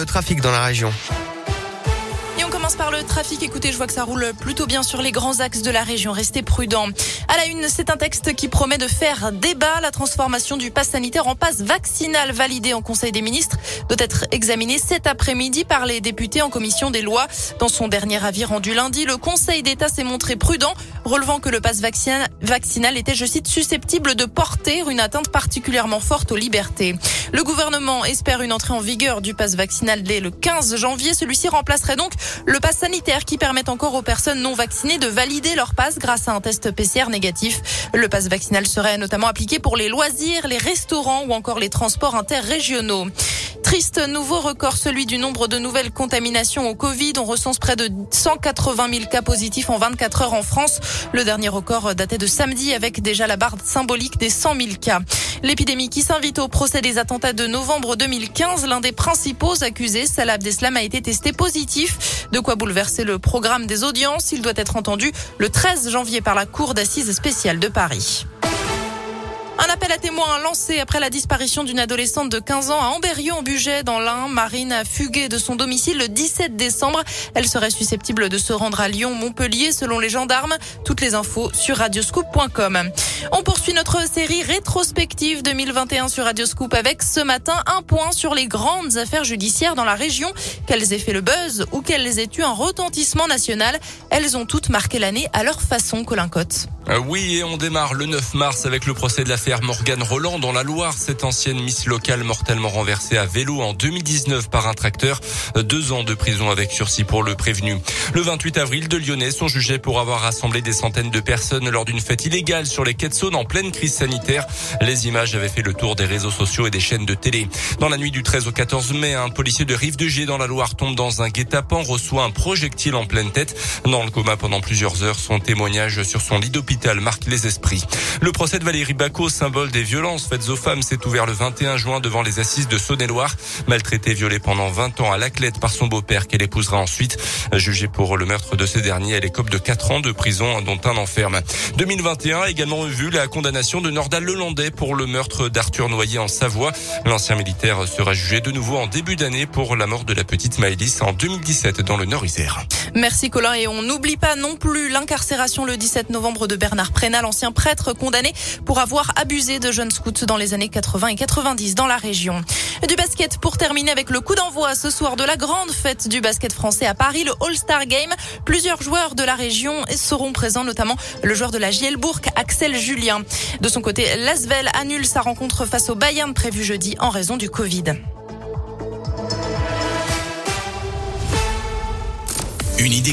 le trafic dans la région par le trafic. Écoutez, je vois que ça roule plutôt bien sur les grands axes de la région. Restez prudents. À la une, c'est un texte qui promet de faire débat. La transformation du pass sanitaire en passe vaccinal validé en Conseil des ministres doit être examiné cet après-midi par les députés en commission des lois. Dans son dernier avis rendu lundi, le Conseil d'État s'est montré prudent, relevant que le pass vaccinal était, je cite, susceptible de porter une atteinte particulièrement forte aux libertés. Le gouvernement espère une entrée en vigueur du pass vaccinal dès le 15 janvier. Celui-ci remplacerait donc le pass sanitaire qui permet encore aux personnes non vaccinées de valider leur passe grâce à un test PCR négatif. Le pass vaccinal serait notamment appliqué pour les loisirs, les restaurants ou encore les transports interrégionaux. Triste nouveau record, celui du nombre de nouvelles contaminations au Covid. On recense près de 180 000 cas positifs en 24 heures en France. Le dernier record datait de samedi avec déjà la barre symbolique des 100 000 cas. L'épidémie qui s'invite au procès des attentats de novembre 2015, l'un des principaux accusés, Salah Abdeslam, a été testé positif. De quoi bouleverser le programme des audiences. Il doit être entendu le 13 janvier par la Cour d'assises spéciale de Paris. Appel à témoins lancé après la disparition d'une adolescente de 15 ans à Amberieu en Bugey dans l'Ain. Marine a fugué de son domicile le 17 décembre. Elle serait susceptible de se rendre à Lyon, Montpellier selon les gendarmes. Toutes les infos sur radioscoop.com. On poursuit notre série rétrospective 2021 sur Radioscoop avec ce matin un point sur les grandes affaires judiciaires dans la région. Qu'elles aient fait le buzz ou qu'elles aient eu un retentissement national, elles ont toutes marqué l'année à leur façon, Colin Cotte. Euh, oui, et on démarre le 9 mars avec le procès de l'affaire Morgane Roland dans la Loire. Cette ancienne Miss locale mortellement renversée à vélo en 2019 par un tracteur. Deux ans de prison avec sursis pour le prévenu. Le 28 avril, deux Lyonnais sont jugés pour avoir rassemblé des centaines de personnes lors d'une fête illégale sur les quais de Saône en pleine crise sanitaire. Les images avaient fait le tour des réseaux sociaux et des chaînes de télé. Dans la nuit du 13 au 14 mai, un policier de Rive de G dans la Loire tombe dans un guet-apens, reçoit un projectile en pleine tête. Dans le coma pendant plusieurs heures, son témoignage sur son lit d'hôpital marque les esprits. Le procès de Valérie Bacot, symbole des violences faites aux femmes, s'est ouvert le 21 juin devant les assises de Saône-et-Loire. Maltraitée, violée pendant 20 ans à Laclette par son beau-père qu'elle épousera ensuite. Jugée pour le meurtre de ce dernier, elle écope de 4 ans de prison, dont un enferme. 2021 a également vu la condamnation de Nordal Lelandais pour le meurtre d'Arthur Noyer en Savoie. L'ancien militaire sera jugé de nouveau en début d'année pour la mort de la petite Maëlys en 2017 dans le Nord-Isère. Merci Colin et on n'oublie pas non plus l'incarcération le 17 novembre de Bernard Prénal, ancien prêtre condamné pour avoir abusé de jeunes scouts dans les années 80 et 90 dans la région. Du basket pour terminer avec le coup d'envoi ce soir de la grande fête du basket français à Paris, le All-Star Game. Plusieurs joueurs de la région seront présents, notamment le joueur de la Gielbourg, Axel Julien. De son côté, Lasvel annule sa rencontre face au Bayern prévue jeudi en raison du Covid. Une idée